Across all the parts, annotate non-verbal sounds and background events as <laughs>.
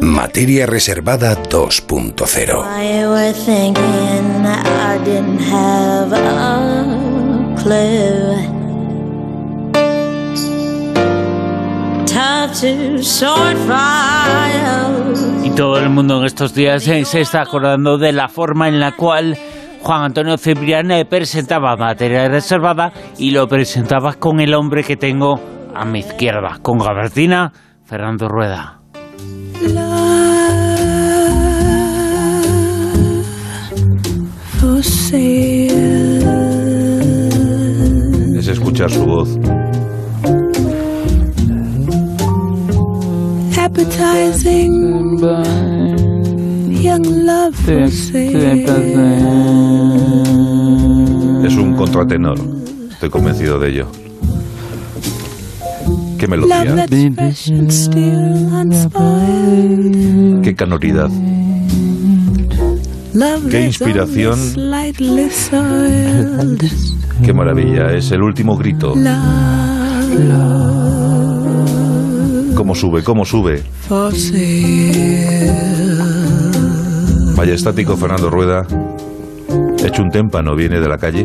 Materia Reservada 2.0. Y todo el mundo en estos días se está acordando de la forma en la cual Juan Antonio Ciprián presentaba materia reservada y lo presentaba con el hombre que tengo a mi izquierda, con Gabertina Fernando Rueda. Escuchar su voz. Es un contratenor, estoy convencido de ello. ¿Qué melodía? ¿Qué canoridad? ¿Qué inspiración? <laughs> ¡Qué maravilla! Es el último grito. ¿Cómo sube? ¿Cómo sube? estático Fernando Rueda, hecho un témpano, viene de la calle.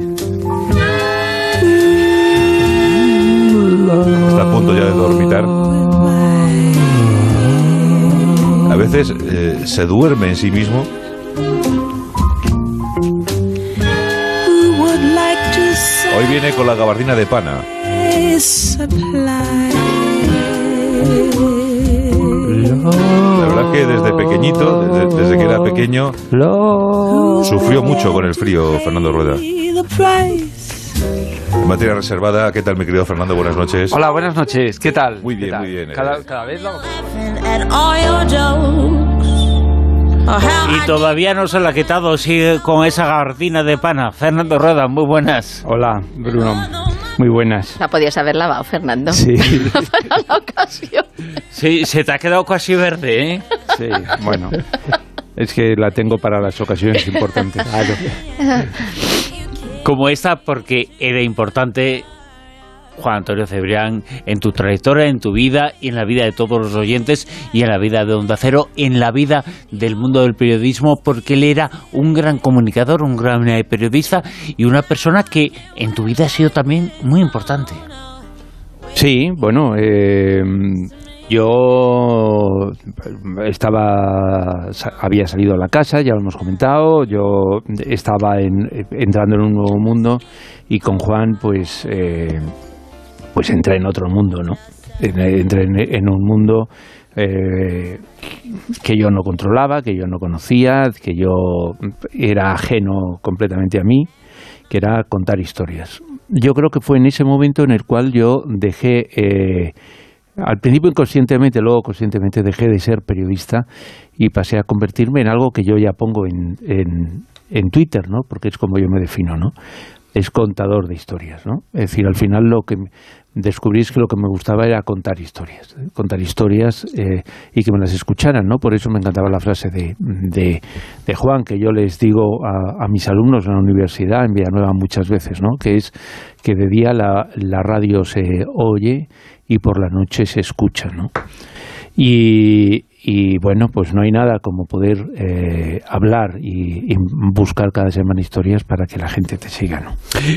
Está a punto ya de dormitar. A veces eh, se duerme en sí mismo. Viene con la gabardina de pana. La verdad que desde pequeñito, desde, que era pequeño, sufrió mucho con el frío Fernando Rueda. En materia reservada, ¿qué tal mi querido Fernando? Buenas noches. Hola, buenas noches. ¿Qué tal? Muy bien, muy bien. Cada, cada vez lo... Y todavía no se la ha quitado, sigue con esa gabardina de pana. Fernando Rueda, muy buenas. Hola, Bruno. Muy buenas. La podías haber lavado, Fernando. Sí. <laughs> Para la ocasión. Sí, se te ha quedado casi verde, ¿eh? Sí, bueno. Es que la tengo para las ocasiones importantes. Como esta, porque era importante Juan Antonio Cebrián, en tu trayectoria, en tu vida y en la vida de todos los oyentes y en la vida de Onda Cero, en la vida del mundo del periodismo, porque él era un gran comunicador, un gran eh, periodista y una persona que en tu vida ha sido también muy importante. Sí, bueno, eh, yo estaba, había salido a la casa, ya lo hemos comentado, yo estaba entrando en un nuevo mundo y con Juan, pues eh, pues entré en otro mundo, ¿no? Entré en, un mundo eh, que yo no controlaba, que yo no conocía, que yo era ajeno completamente a mí, que era contar historias. Yo creo que fue en ese momento en el cual yo dejé, eh, al principio inconscientemente, luego conscientemente dejé de ser periodista y pasé a convertirme en algo que yo ya pongo en, en, en Twitter, ¿no? Porque es como yo me defino, ¿no? es contador de historias, ¿no? Es decir, al final lo que descubrí es que lo que me gustaba era contar historias, contar historias eh, y que me las escucharan, ¿no? Por eso me encantaba la frase de, de, Juan, que yo les digo a, mis alumnos en la universidad, en Villanueva muchas veces, ¿no? Que es que de día la, la radio se oye y por la noche se escucha, ¿no? Y, y bueno, pues no hay nada como poder eh, hablar y, buscar cada semana historias para que la gente te siga, ¿no?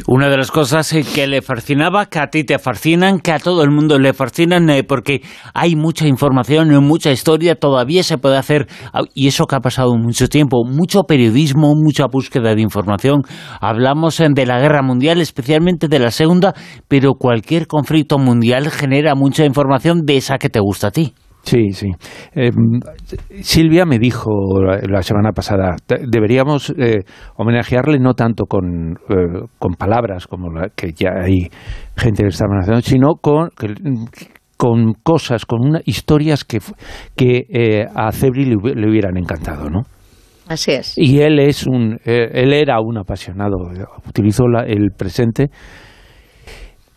Una de las cosas eh, que le fascinaba, que a ti te fascinan, que a todo el mundo le fascinan, eh, porque hay mucha información, mucha historia, todavía se puede hacer, y eso que ha pasado mucho tiempo, mucho periodismo, mucha búsqueda de información. Hablamos de la guerra mundial, especialmente de la segunda, pero cualquier conflicto mundial genera mucha información de esa que te gusta a ti. Sí, sí. Em, Silvia me dijo la, semana pasada, deberíamos eh, homenajearle no tanto con, eh, con palabras como la que ya hay gente que está amenazando, sino con, con cosas, con una, historias que, que eh, a Cebri le, hubieran encantado, ¿no? Así es. Y él es un, él era un apasionado, utilizó el presente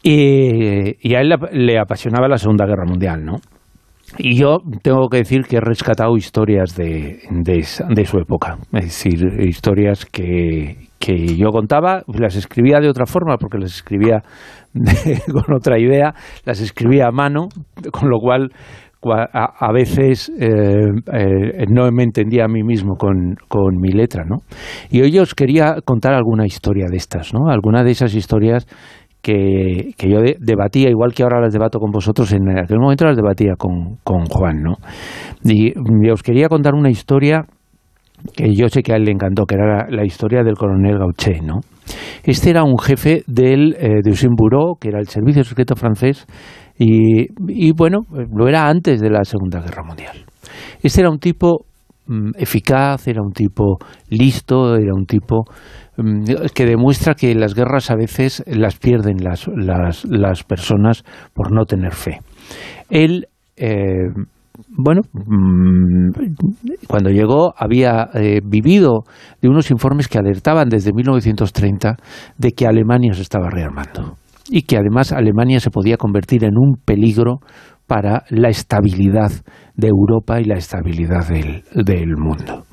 y, y a él le apasionaba la Segunda Guerra Mundial, ¿no? Y yo tengo que decir que he rescatado historias de, de, su época, es decir, historias que, que, yo contaba, las escribía de otra forma, porque las escribía <laughs> con otra idea, las escribía a mano, con lo cual cua- a, a veces eh, eh, no me entendía a mí mismo con, con mi letra, ¿no? Y hoy os quería contar alguna historia de estas, ¿no? Alguna de esas historias que, yo de- debatía, igual que ahora las debato con vosotros, en aquel momento las debatía con, con Juan, ¿no? Y, os quería contar una historia que yo sé que a él le encantó, que era la, historia del coronel Gaucher, ¿no? Este era un jefe del eh, Deuxième Bureau, que era el servicio secreto francés, y, y, bueno, lo era antes de la Segunda Guerra Mundial. Este era un tipo eficaz, era un tipo listo, era un tipo mm, que demuestra que las guerras a veces las pierden las, las, las personas por no tener fe. Él, eh, bueno, mm, cuando llegó había eh, vivido de unos informes que alertaban desde 1930 de que Alemania se estaba rearmando y que además Alemania se podía convertir en un peligro para la estabilidad de Europa y la estabilidad del, del mundo.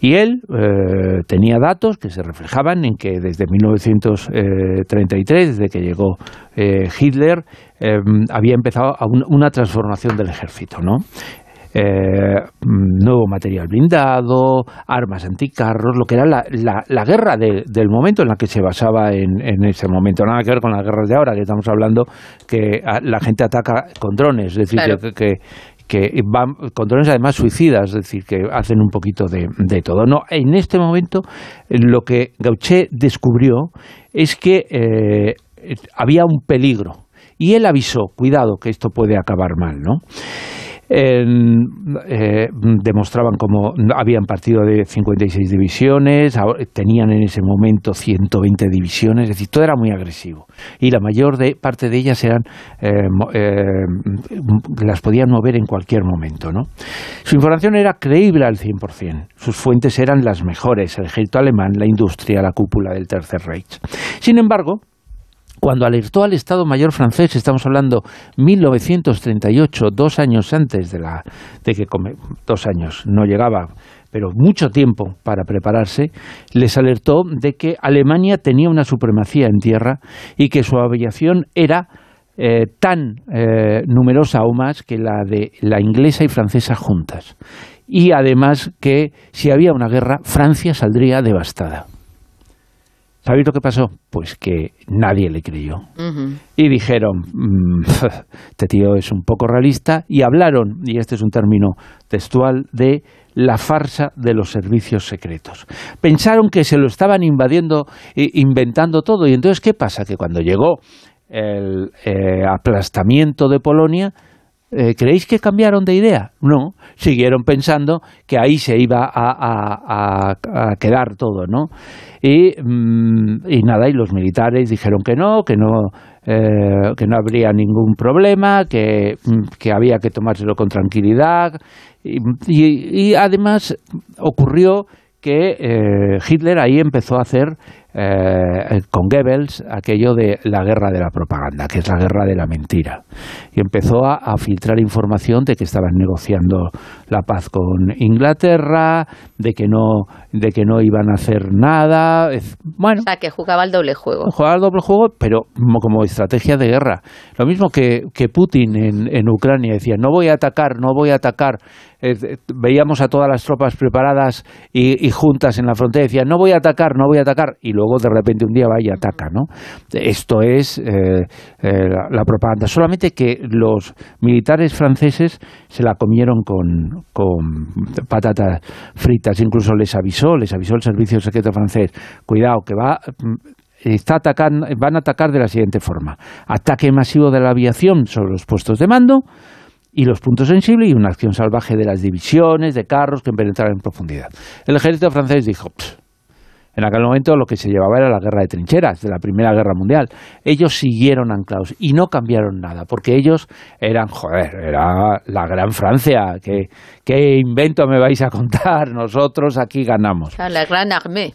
Y él eh, tenía datos que se reflejaban en que desde 1933, desde que llegó eh, Hitler, eh, había empezado una transformación del ejército, ¿no? Eh, nuevo material blindado, armas anticarros, lo que era la, la- la guerra de- del momento en la que se basaba en, en ese momento. Nada que ver con las guerras de ahora, que estamos hablando que ah, la gente ataca con drones, es decir, Claro. que, que, que van con drones además suicidas, es decir, que hacen un poquito de, de todo. No, en este momento lo que Gaucher descubrió es que eh, había un peligro y él avisó, cuidado, que esto puede acabar mal, ¿no? Eh, demostraban cómo habían partido de 56 divisiones, tenían en ese momento 120 divisiones, es decir, todo era muy agresivo. Y la mayor de, parte de ellas eran, eh, eh, las podían mover en cualquier momento. ¿no? Su información era creíble al 100%. Sus fuentes eran las mejores, el ejército alemán, la industria, la cúpula del Tercer Reich. Sin embargo, cuando alertó al Estado Mayor francés, estamos hablando 1938, dos años antes de, la, de que dos años no llegaba, pero mucho tiempo para prepararse, les alertó de que Alemania tenía una supremacía en tierra y que su aviación era eh, tan eh, numerosa o más que la de la inglesa y francesa juntas. Y además que si había una guerra, Francia saldría devastada. ¿Sabéis lo que pasó? Pues que nadie le creyó. Y dijeron, "Mm, <laughs> este tío es un poco realista, y hablaron, y este es un término textual, de la farsa de los servicios secretos. Pensaron que se lo estaban invadiendo, e inventando todo, y entonces, ¿qué pasa? Que cuando llegó el eh, aplastamiento de Polonia, eh, ¿creéis que cambiaron de idea? No, siguieron pensando que ahí se iba a, a- a- a quedar todo, ¿no? Y, mm, y nada, y los militares dijeron que no, que no, eh, que no habría ningún problema, que, mm, que había que tomárselo con tranquilidad. Y, y- y además ocurrió que eh, Hitler ahí empezó a hacer eh, con Goebbels aquello de la guerra de la propaganda, que es la guerra de la mentira. Y empezó a, a filtrar información de que estaban negociando la paz con Inglaterra, de que no, de que no iban a hacer nada. Bueno, O sea, que jugaba al doble juego. jugar al doble juego, pero como, como estrategia de guerra. Lo mismo que, que Putin en, en Ucrania decía, no voy a atacar, no voy a atacar. Eh, eh, veíamos a todas las tropas preparadas y, y juntas en la frontera, decía, no voy a atacar, no voy a atacar, y luego de repente un día va y ataca, ¿no? Esto es eh, eh, la, propaganda. Solamente que los militares franceses se la comieron con, con patatas fritas, incluso les avisó, les avisó el servicio secreto francés, cuidado, que va mm, está atacando, van a atacar de la siguiente forma. Ataque masivo de la aviación sobre los puestos de mando y los puntos sensibles y una acción salvaje de las divisiones, de carros que penetraran en profundidad. El ejército francés dijo, "Pff, en aquel momento lo que se llevaba era la guerra de trincheras de la Primera Guerra Mundial. Ellos siguieron anclados y no cambiaron nada, porque ellos eran, joder, era la gran Francia. ¿Qué, qué invento me vais a contar? <laughs> Nosotros aquí ganamos. La gran armée.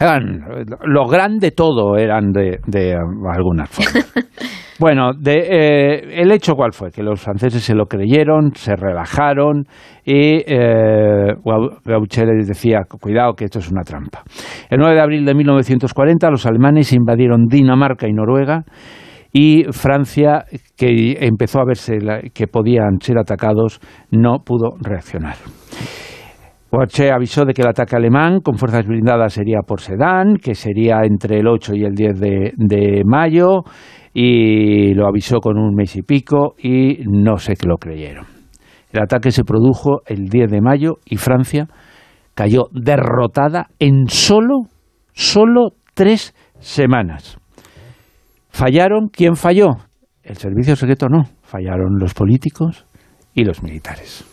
Eran, lo grande todo eran de, de algunas formas. <laughs> Bueno, de, eh, el hecho cuál fue, que los franceses se lo creyeron, se relajaron y eh, Gau- Gaucher les decía, cuidado que esto es una trampa. El 9 de abril de 1940 los alemanes invadieron Dinamarca y Noruega y Francia, que empezó a verse que podían ser atacados, no pudo reaccionar. Porsche avisó de que el ataque alemán con fuerzas blindadas sería por Sedán, que sería entre el 8 y el 10 de, mayo, y lo avisó con un mes y pico y no sé que lo creyeron. El ataque se produjo el 10 de mayo y Francia cayó derrotada en solo, solo tres semanas. ¿Fallaron? ¿Quién falló? El servicio secreto no. Fallaron los políticos y los militares.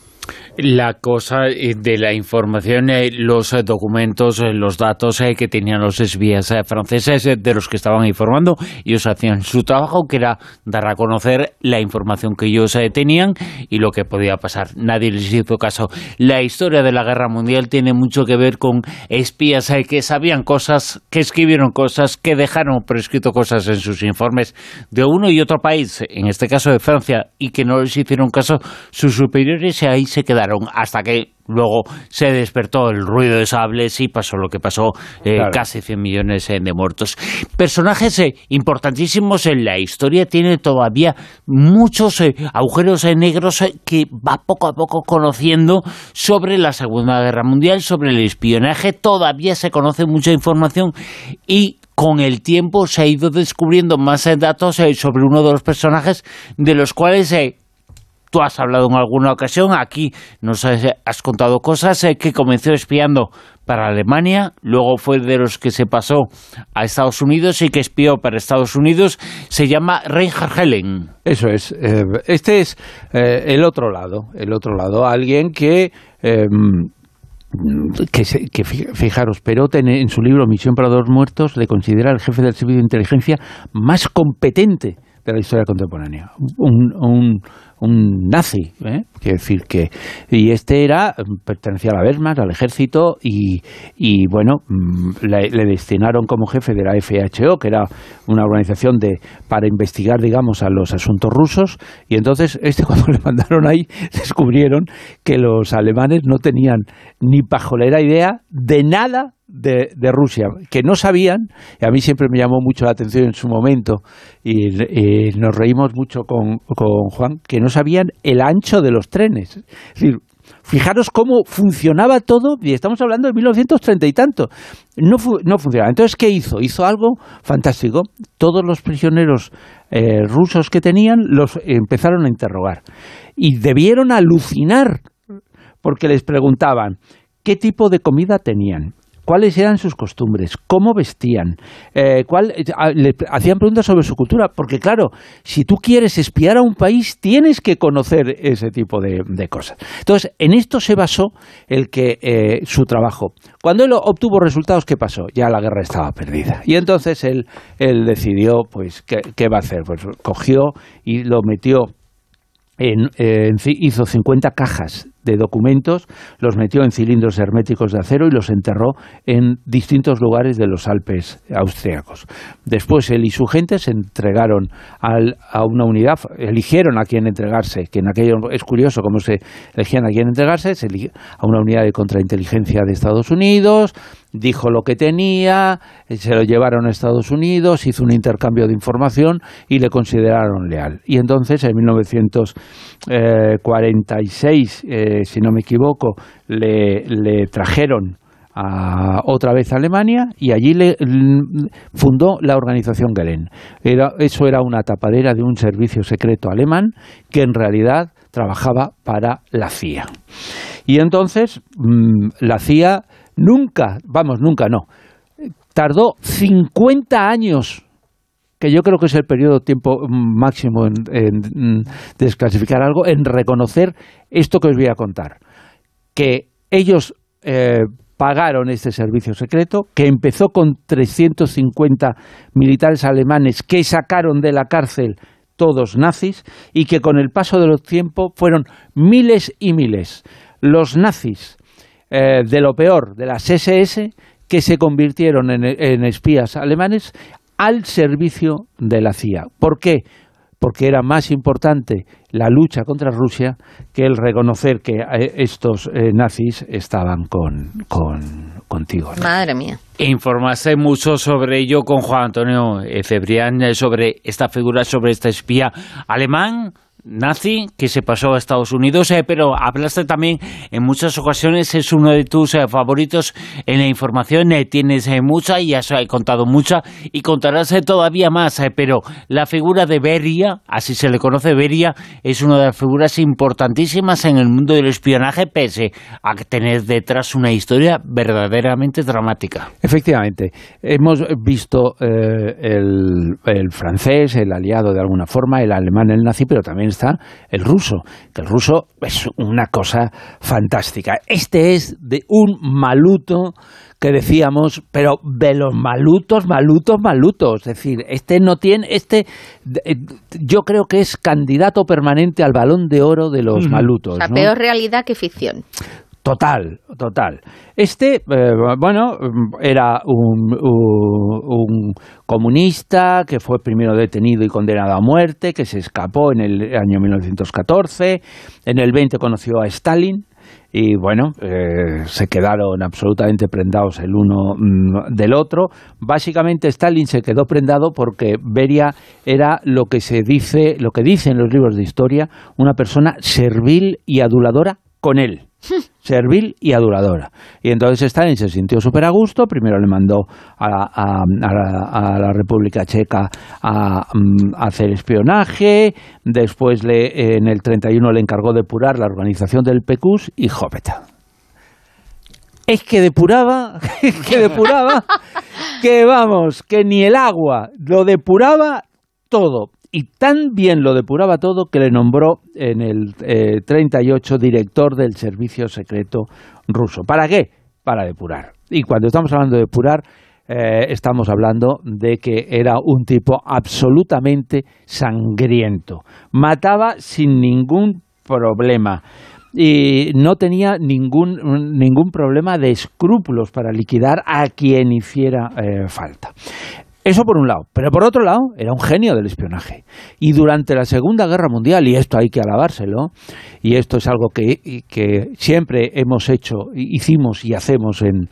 La cosa eh, de la información, eh, los eh, documentos, los datos que tenían los espías franceses de los que estaban informando, ellos hacían su trabajo, que era dar a conocer la información que ellos tenían y lo que podía pasar. Nadie les hizo caso. La historia de la guerra mundial tiene mucho que ver con espías que sabían cosas, que escribieron cosas, que dejaron por escrito cosas en sus informes de uno y otro país, en este caso de Francia, y que no les hicieron caso sus superiores y ahí se quedaron hasta que luego se despertó el ruido de sables y pasó lo que pasó, eh, casi 100 millones eh, de muertos. Personajes eh, importantísimos en la historia, tiene todavía muchos agujeros negros que va poco a poco conociendo sobre la Segunda Guerra Mundial, sobre el espionaje, todavía se conoce mucha información y con el tiempo se ha ido descubriendo más datos sobre uno de los personajes de los cuales Tú has hablado en alguna ocasión, aquí nos has, contado cosas, eh, que comenzó espiando para Alemania, luego fue de los que se pasó a Estados Unidos y que espió para Estados Unidos, se llama Reinhard Helen. Eso es, eh, este es eh, el otro lado, el otro lado, alguien que... Em, que, fijaros, Perot en, su libro Misión para dos muertos le considera el jefe del servicio de inteligencia más competente de la historia contemporánea. un nazi, ¿eh? quiero decir que y este era pertenecía a la Wehrmacht, al ejército y, y bueno mm, le, destinaron como jefe de la FHO, que era una organización de para investigar digamos a los asuntos rusos y entonces este <laughs> cuando le mandaron ahí descubrieron que los alemanes no tenían ni pajolera idea de nada de, de, Rusia, que no sabían, y a mí siempre me llamó mucho la atención en su momento, y, nos reímos mucho con, con, Juan, que no sabían el ancho de los trenes. Es decir, fijaros cómo funcionaba todo, y estamos hablando de 1930 y tanto. No, no funcionaba. Entonces, ¿qué hizo? Hizo algo fantástico. Todos los prisioneros eh, rusos que tenían los empezaron a interrogar. Y debieron alucinar, porque les preguntaban qué tipo de comida tenían, cuáles eran sus costumbres, cómo vestían, eh, cuál, le hacían preguntas sobre su cultura, porque claro, si tú quieres espiar a un país, tienes que conocer ese tipo de, cosas. Entonces, en esto se basó el que eh, su trabajo. Cuando él obtuvo resultados, ¿qué pasó? Ya la guerra estaba perdida. Y entonces él, decidió, pues, ¿qué, ¿qué va a hacer? Pues cogió y lo metió en, hizo 50 cajas de documentos, los metió en cilindros herméticos de acero y los enterró en distintos lugares de los Alpes austriacos. Después él y su gente se entregaron a una unidad, eligieron a quién entregarse, que en aquello es curioso cómo se elegían a quién entregarse, se a una unidad de contrainteligencia de Estados Unidos, dijo lo que tenía, se lo llevaron a Estados Unidos, hizo un intercambio de información y le consideraron leal. Y entonces, en 1946, eh, si no me equivoco, le, trajeron a, otra vez a Alemania y allí le, fundó la organización Gelen. Eso era una tapadera de un servicio secreto alemán que en realidad trabajaba para la CIA. Y entonces mm, la CIA nunca, vamos, nunca no, tardó 50 años que yo creo que es el periodo de tiempo máximo en, desclasificar algo, en reconocer esto que os voy a contar. Que ellos eh, pagaron este servicio secreto, que empezó con 350 militares alemanes que sacaron de la cárcel todos nazis y que con el paso de los tiempos fueron miles y miles los nazis eh, de lo peor de las SS que se convirtieron en, espías alemanes al servicio de la CIA. ¿Por qué? Porque era más importante la lucha contra Rusia que el reconocer que eh, estos nazis estaban con, con, contigo. ¿no? Madre mía. Informarse mucho sobre ello con Juan Antonio eh, Cebrián, eh, sobre esta figura, sobre este espía alemán nazi que se pasó a Estados Unidos, eh, pero hablaste también en muchas ocasiones, es uno de tus eh, favoritos en la información, eh, tienes eh, mucha y has eh, contado mucha y contarás todavía más, pero la figura de Beria, así se le conoce Beria, es una de las figuras importantísimas en el mundo del espionaje, pese a tener detrás una historia verdaderamente dramática. Efectivamente, hemos visto el francés, el aliado de alguna forma, el alemán, el nazi, pero también está el ruso, que el ruso es una cosa fantástica. Este es de un maluto que decíamos, pero de los malutos, malutos, malutos. Es decir, este no tiene, este, eh, yo creo que es candidato permanente al balón de oro de los malutos. O sea, ¿no? peor realidad que ficción. Total, total. Este, eh, bueno, era un, un- un comunista que fue primero detenido y condenado a muerte, que se escapó en el año 1914. En el 20 conoció a Stalin. Y bueno, eh, se quedaron absolutamente prendados el uno mm, del otro. Básicamente Stalin se quedó prendado porque Beria era lo que se dice, lo que dicen los libros de historia, una persona servil y aduladora con él. <laughs> servil y aduladora. Y entonces Stalin se sintió súper a gusto, primero le mandó a, a- a la, a la República Checa a, mm, hacer espionaje, después le, en el 31 le encargó depurar la organización del PECUS y jopeta. Es que depuraba, <laughs> es que depuraba, <laughs> que vamos, que ni el agua lo depuraba todo. Y tan bien lo depuraba todo que le nombró en el eh, 38 director del servicio secreto ruso. ¿Para qué? Para depurar. Y cuando estamos hablando de depurar, eh, estamos hablando de que era un tipo absolutamente sangriento. Mataba sin ningún problema y no tenía ningún, ningún problema de escrúpulos para liquidar a quien hiciera eh, falta. Eso por un lado. Pero por otro lado, era un genio del espionaje. Y durante la Segunda Guerra Mundial, y esto hay que alabárselo, y esto es algo que, que siempre hemos hecho, hicimos y hacemos en,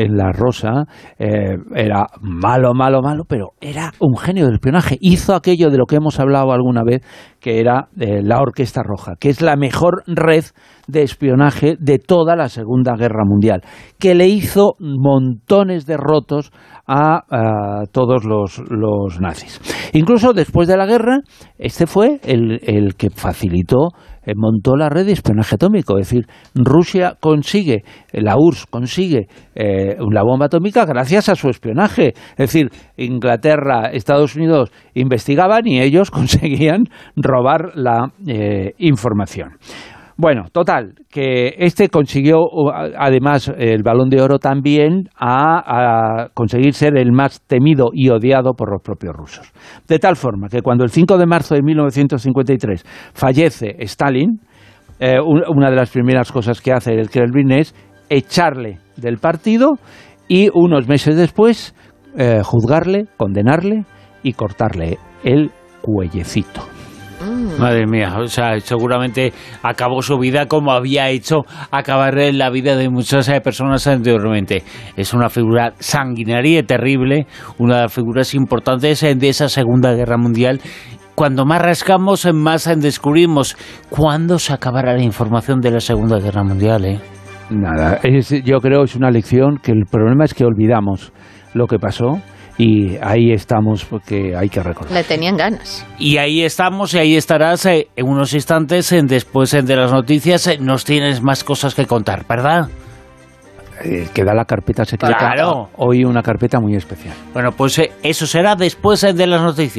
en La Rosa, eh, era malo, malo, malo, pero era un genio del espionaje. Hizo aquello de lo que hemos hablado alguna vez, que era eh, la Orquesta Roja, que es la mejor red de espionaje de toda la Segunda Guerra Mundial, que le hizo montones de rotos a, a todos los, los nazis. Incluso después de la guerra, este fue el, que facilitó montó la red de espionaje atómico. Es decir, Rusia consigue, eh, la URSS consigue eh, la bomba atómica gracias a su espionaje. Es decir, Inglaterra, Estados Unidos investigaban y ellos <laughs> conseguían robar la eh, información. Bueno, total, que este consiguió además el balón de oro también a, a, conseguir ser el más temido y odiado por los propios rusos. De tal forma que cuando el 5 de marzo de 1953 fallece Stalin, eh, una de las primeras cosas que hace el Kremlin es echarle del partido y unos meses después eh, juzgarle, condenarle y cortarle el cuellecito. Madre mía, o sea, seguramente acabó su vida como había hecho acabar la vida de muchas eh, personas anteriormente. Es una figura sanguinaria y terrible, una de las figuras importantes de esa Segunda Guerra Mundial. Cuando más rascamos, más descubrimos cuándo se acabará la información de la Segunda Guerra Mundial. ¿eh? Nada, es, yo creo es una lección que el problema es que olvidamos lo que pasó y ahí estamos porque hay que recordar. Le tenían ganas. Y ahí estamos y ahí estarás eh, en unos instantes después eh, de las noticias. eh, nos tienes más cosas que contar, ¿verdad? Eh, queda la carpeta secreta. Claro. Hoy una carpeta muy especial. Bueno, pues eso será después de las noticias.